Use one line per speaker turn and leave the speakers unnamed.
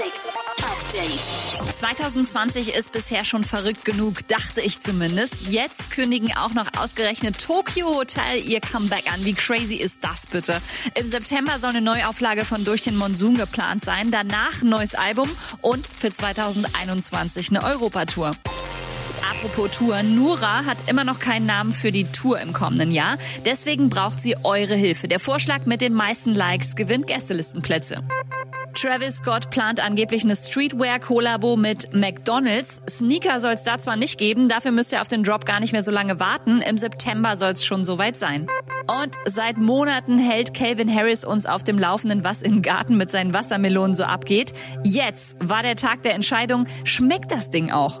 Music Update.
2020 ist bisher schon verrückt genug, dachte ich zumindest. Jetzt kündigen auch noch ausgerechnet Tokyo Hotel ihr Comeback an. Wie crazy ist das bitte? Im September soll eine Neuauflage von Durch den Monsun geplant sein. Danach ein neues Album und für 2021 eine Europatour. Apropos Tour, Nura hat immer noch keinen Namen für die Tour im kommenden Jahr. Deswegen braucht sie eure Hilfe. Der Vorschlag mit den meisten Likes gewinnt Gästelistenplätze. Travis Scott plant angeblich eine Streetwear-Kollabo mit McDonald's. Sneaker soll es da zwar nicht geben, dafür müsst ihr auf den Drop gar nicht mehr so lange warten. Im September soll es schon soweit sein. Und seit Monaten hält Calvin Harris uns auf dem Laufenden, was im Garten mit seinen Wassermelonen so abgeht. Jetzt war der Tag der Entscheidung. Schmeckt das Ding auch?